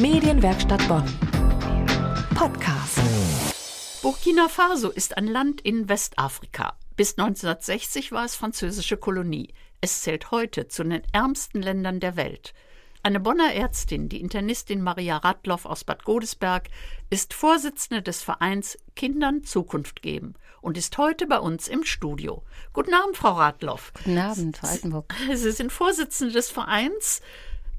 Medienwerkstatt Bonn. Podcast. Burkina Faso ist ein Land in Westafrika. Bis 1960 war es französische Kolonie. Es zählt heute zu den ärmsten Ländern der Welt. Eine Bonner Ärztin, die Internistin Maria Radloff aus Bad Godesberg, ist Vorsitzende des Vereins Kindern Zukunft geben und ist heute bei uns im Studio. Guten Abend, Frau Radloff. Guten Abend, Frau Altenburg. Sie sind Vorsitzende des Vereins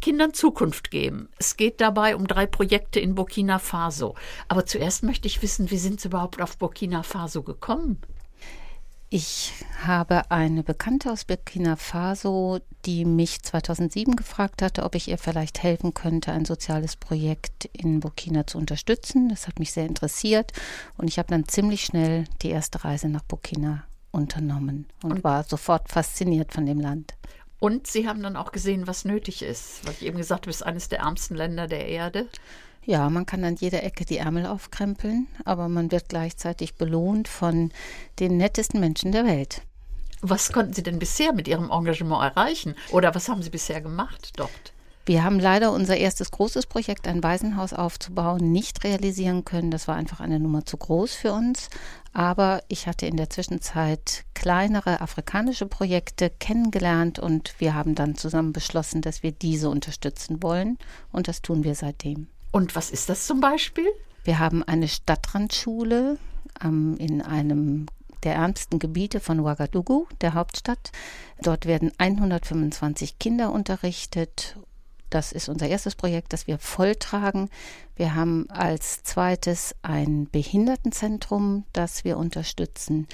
Kindern Zukunft geben. Es geht dabei um drei Projekte in Burkina Faso. Aber zuerst möchte ich wissen, wie sind Sie überhaupt auf Burkina Faso gekommen? Ich habe eine Bekannte aus Burkina Faso, die mich 2007 gefragt hatte, ob ich ihr vielleicht helfen könnte, ein soziales Projekt in Burkina zu unterstützen. Das hat mich sehr interessiert und ich habe dann ziemlich schnell die erste Reise nach Burkina unternommen und, und war sofort fasziniert von dem Land. Und Sie haben dann auch gesehen, was nötig ist, weil ich eben gesagt habe, es ist eines der ärmsten Länder der Erde. Ja, man kann an jeder Ecke die Ärmel aufkrempeln, aber man wird gleichzeitig belohnt von den nettesten Menschen der Welt. Was konnten Sie denn bisher mit Ihrem Engagement erreichen? Oder was haben Sie bisher gemacht dort? Wir haben leider unser erstes großes Projekt, ein Waisenhaus aufzubauen, nicht realisieren können. Das war einfach eine Nummer zu groß für uns. Aber ich hatte in der Zwischenzeit kleinere afrikanische Projekte kennengelernt und wir haben dann zusammen beschlossen, dass wir diese unterstützen wollen. Und das tun wir seitdem. Und was ist das zum Beispiel? Wir haben eine Stadtrandschule ähm, in einem der ärmsten Gebiete von Ouagadougou, der Hauptstadt. Dort werden 125 Kinder unterrichtet das ist unser erstes Projekt, das wir volltragen. Wir haben als zweites ein Behindertenzentrum, das wir unterstützen,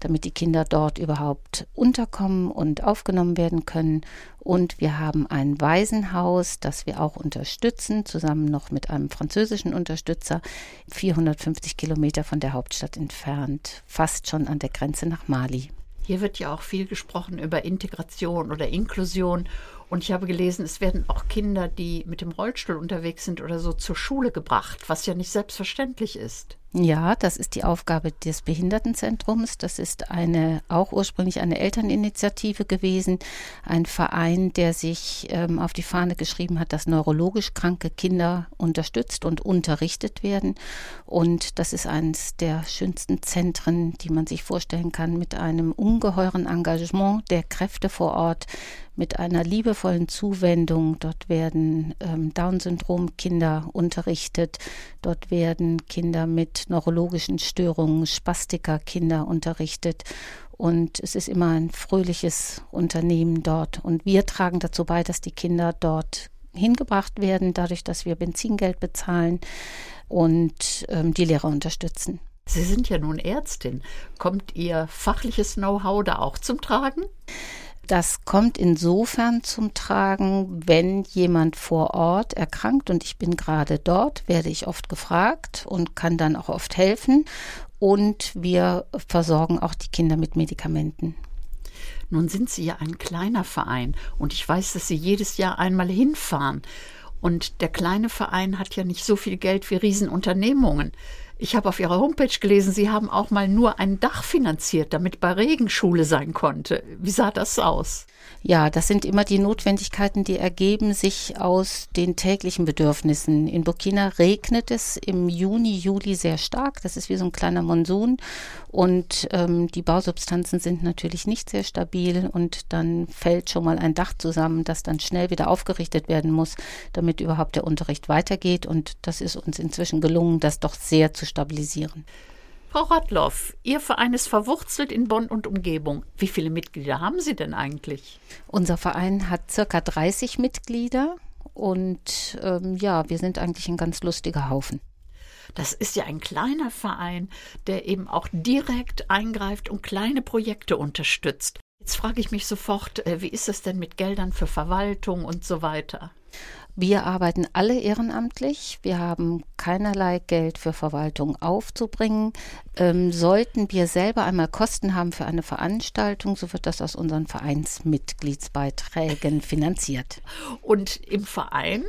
damit die Kinder dort überhaupt unterkommen und aufgenommen werden können. Und wir haben ein Waisenhaus, das wir auch unterstützen, zusammen noch mit einem französischen Unterstützer, 450 Kilometer von der Hauptstadt entfernt, fast schon an der Grenze nach Mali. Hier wird ja auch viel gesprochen über Integration oder Inklusion. Und ich habe gelesen, es werden auch Kinder, die mit dem Rollstuhl unterwegs sind oder so, zur Schule gebracht, was ja nicht selbstverständlich ist. Ja, das ist die Aufgabe des Behindertenzentrums. Das ist eine auch ursprünglich eine Elterninitiative gewesen, ein Verein, der sich ähm, auf die Fahne geschrieben hat, dass neurologisch kranke Kinder unterstützt und unterrichtet werden. Und das ist eines der schönsten Zentren, die man sich vorstellen kann, mit einem ungeheuren Engagement der Kräfte vor Ort, mit einer liebevollen Zuwendung. Dort werden ähm, Down-Syndrom-Kinder unterrichtet. Dort werden Kinder mit neurologischen Störungen, Spastiker-Kinder unterrichtet. Und es ist immer ein fröhliches Unternehmen dort. Und wir tragen dazu bei, dass die Kinder dort hingebracht werden, dadurch, dass wir Benzingeld bezahlen und ähm, die Lehrer unterstützen. Sie sind ja nun Ärztin. Kommt Ihr fachliches Know-how da auch zum Tragen? Das kommt insofern zum Tragen, wenn jemand vor Ort erkrankt und ich bin gerade dort, werde ich oft gefragt und kann dann auch oft helfen. Und wir versorgen auch die Kinder mit Medikamenten. Nun sind Sie ja ein kleiner Verein und ich weiß, dass Sie jedes Jahr einmal hinfahren. Und der kleine Verein hat ja nicht so viel Geld wie Riesenunternehmungen. Ich habe auf Ihrer Homepage gelesen, Sie haben auch mal nur ein Dach finanziert, damit bei Regen Schule sein konnte. Wie sah das aus? Ja, das sind immer die Notwendigkeiten, die ergeben sich aus den täglichen Bedürfnissen. In Burkina regnet es im Juni, Juli sehr stark. Das ist wie so ein kleiner Monsun. Und ähm, die Bausubstanzen sind natürlich nicht sehr stabil. Und dann fällt schon mal ein Dach zusammen, das dann schnell wieder aufgerichtet werden muss, damit überhaupt der Unterricht weitergeht. Und das ist uns inzwischen gelungen, das doch sehr zu stabilisieren. Frau Radloff, Ihr Verein ist verwurzelt in Bonn und Umgebung. Wie viele Mitglieder haben Sie denn eigentlich? Unser Verein hat circa 30 Mitglieder und ähm, ja, wir sind eigentlich ein ganz lustiger Haufen. Das ist ja ein kleiner Verein, der eben auch direkt eingreift und kleine Projekte unterstützt. Jetzt frage ich mich sofort, äh, wie ist es denn mit Geldern für Verwaltung und so weiter? Wir arbeiten alle ehrenamtlich. Wir haben keinerlei Geld für Verwaltung aufzubringen. Ähm, sollten wir selber einmal Kosten haben für eine Veranstaltung, so wird das aus unseren Vereinsmitgliedsbeiträgen finanziert. Und im Verein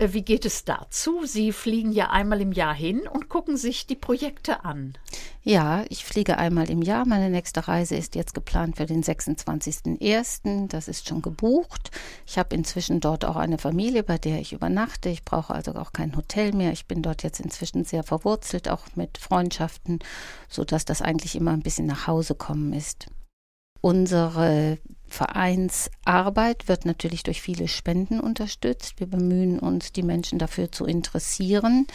wie geht es dazu? Sie fliegen ja einmal im Jahr hin und gucken sich die Projekte an. Ja, ich fliege einmal im Jahr. Meine nächste Reise ist jetzt geplant für den 26.01. Das ist schon gebucht. Ich habe inzwischen dort auch eine Familie, bei der ich übernachte. Ich brauche also auch kein Hotel mehr. Ich bin dort jetzt inzwischen sehr verwurzelt, auch mit Freundschaften, sodass das eigentlich immer ein bisschen nach Hause kommen ist. Unsere Vereinsarbeit wird natürlich durch viele Spenden unterstützt. Wir bemühen uns, die Menschen dafür zu interessieren.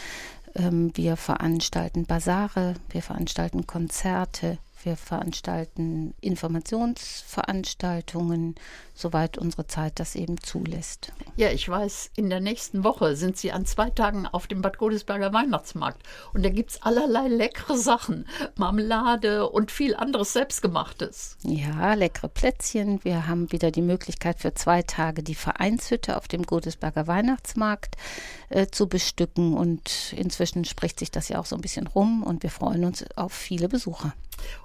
Ähm, wir veranstalten Basare, wir veranstalten Konzerte, wir veranstalten Informationsveranstaltungen, soweit unsere Zeit das eben zulässt. Ja, ich weiß, in der nächsten Woche sind Sie an zwei Tagen auf dem Bad Godesberger Weihnachtsmarkt. Und da gibt es allerlei leckere Sachen. Marmelade und viel anderes Selbstgemachtes. Ja, leckere Plätzchen. Wir haben wieder die Möglichkeit für zwei Tage die Vereinshütte auf dem Godesberger Weihnachtsmarkt äh, zu bestücken. Und inzwischen spricht sich das ja auch so ein bisschen rum und wir freuen uns auf viele Besucher.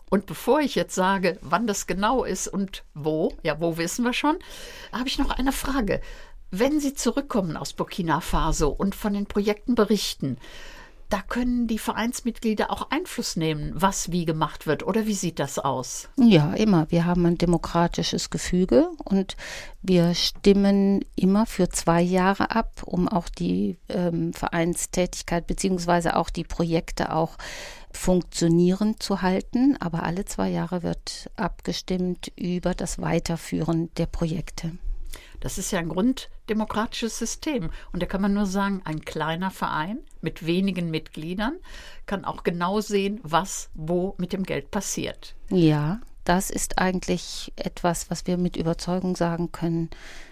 Und bevor ich jetzt sage, wann das genau ist und wo, ja, wo wissen wir schon, habe ich noch eine Frage. Wenn Sie zurückkommen aus Burkina Faso und von den Projekten berichten, da können die Vereinsmitglieder auch Einfluss nehmen, was wie gemacht wird. Oder wie sieht das aus? Ja, immer. Wir haben ein demokratisches Gefüge und wir stimmen immer für zwei Jahre ab, um auch die ähm, Vereinstätigkeit beziehungsweise auch die Projekte auch funktionierend zu halten. Aber alle zwei Jahre wird abgestimmt über das Weiterführen der Projekte. Das ist ja ein grunddemokratisches System. Und da kann man nur sagen, ein kleiner Verein mit wenigen Mitgliedern kann auch genau sehen, was wo mit dem Geld passiert. Ja, das ist eigentlich etwas, was wir mit Überzeugung sagen können,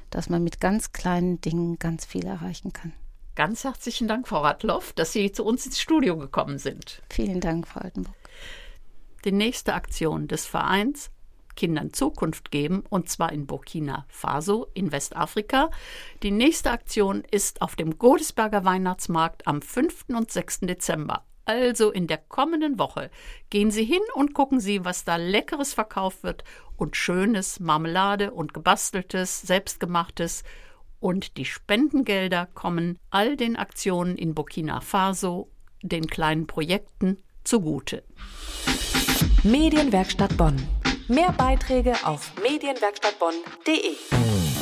dass man mit ganz kleinen Dingen ganz viel erreichen kann. Ganz herzlichen Dank, Frau Radloff, dass Sie zu uns ins Studio gekommen sind. Vielen Dank, Frau Altenburg. Die nächste Aktion des Vereins Kindern Zukunft geben, und zwar in Burkina Faso in Westafrika. Die nächste Aktion ist auf dem Godesberger Weihnachtsmarkt am 5. und 6. Dezember. Also in der kommenden Woche gehen Sie hin und gucken Sie, was da leckeres verkauft wird und schönes Marmelade und gebasteltes, selbstgemachtes und die Spendengelder kommen all den Aktionen in Burkina Faso, den kleinen Projekten zugute. Medienwerkstatt Bonn. Mehr Beiträge auf medienwerkstattbonn.de.